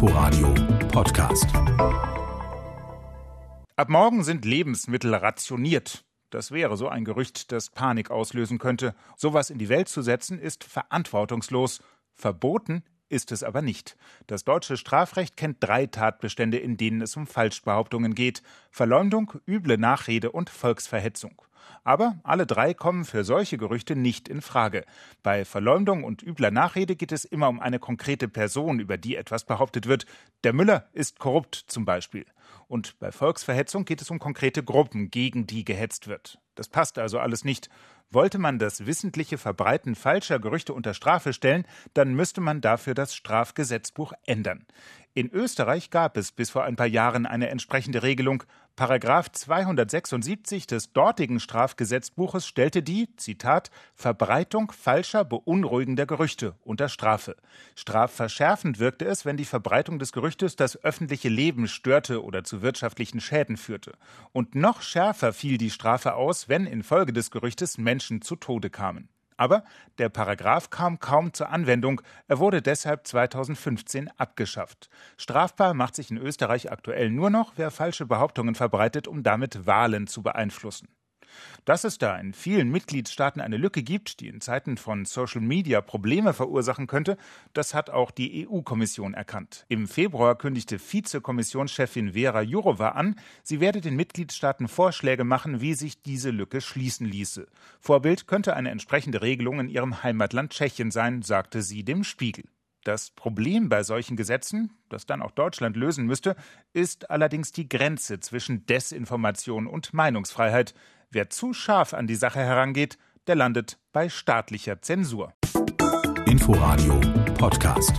Inforadio Podcast. Ab morgen sind Lebensmittel rationiert. Das wäre so ein Gerücht, das Panik auslösen könnte. Sowas in die Welt zu setzen, ist verantwortungslos. Verboten ist es aber nicht. Das deutsche Strafrecht kennt drei Tatbestände, in denen es um Falschbehauptungen geht Verleumdung, üble Nachrede und Volksverhetzung. Aber alle drei kommen für solche Gerüchte nicht in Frage. Bei Verleumdung und übler Nachrede geht es immer um eine konkrete Person, über die etwas behauptet wird. Der Müller ist korrupt zum Beispiel. Und bei Volksverhetzung geht es um konkrete Gruppen, gegen die gehetzt wird. Das passt also alles nicht. Wollte man das wissentliche Verbreiten falscher Gerüchte unter Strafe stellen, dann müsste man dafür das Strafgesetzbuch ändern. In Österreich gab es bis vor ein paar Jahren eine entsprechende Regelung. Paragraph 276 des dortigen Strafgesetzbuches stellte die, Zitat, Verbreitung falscher, beunruhigender Gerüchte unter Strafe. Strafverschärfend wirkte es, wenn die Verbreitung des Gerüchtes das öffentliche Leben störte oder zu wirtschaftlichen Schäden führte. Und noch schärfer fiel die Strafe aus, wenn infolge des Gerüchtes Menschen zu Tode kamen. Aber der Paragraph kam kaum zur Anwendung. Er wurde deshalb 2015 abgeschafft. Strafbar macht sich in Österreich aktuell nur noch, wer falsche Behauptungen verbreitet, um damit Wahlen zu beeinflussen. Dass es da in vielen Mitgliedstaaten eine Lücke gibt, die in Zeiten von Social Media Probleme verursachen könnte, das hat auch die EU-Kommission erkannt. Im Februar kündigte Vizekommissionschefin Vera Jourova an, sie werde den Mitgliedstaaten Vorschläge machen, wie sich diese Lücke schließen ließe. Vorbild könnte eine entsprechende Regelung in ihrem Heimatland Tschechien sein, sagte sie dem Spiegel. Das Problem bei solchen Gesetzen, das dann auch Deutschland lösen müsste, ist allerdings die Grenze zwischen Desinformation und Meinungsfreiheit. Wer zu scharf an die Sache herangeht, der landet bei staatlicher Zensur. Inforadio Podcast.